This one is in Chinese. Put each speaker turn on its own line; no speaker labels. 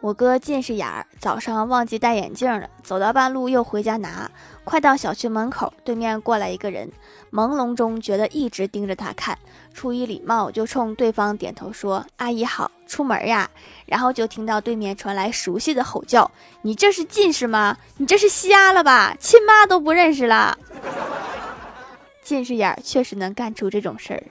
我哥近视眼儿，早上忘记戴眼镜了，走到半路又回家拿。快到小区门口，对面过来一个人，朦胧中觉得一直盯着他看，出于礼貌就冲对方点头说：“阿姨好，出门呀。”然后就听到对面传来熟悉的吼叫：“你这是近视吗？你这是瞎了吧？亲妈都不认识了。”近视眼儿确实能干出这种事儿。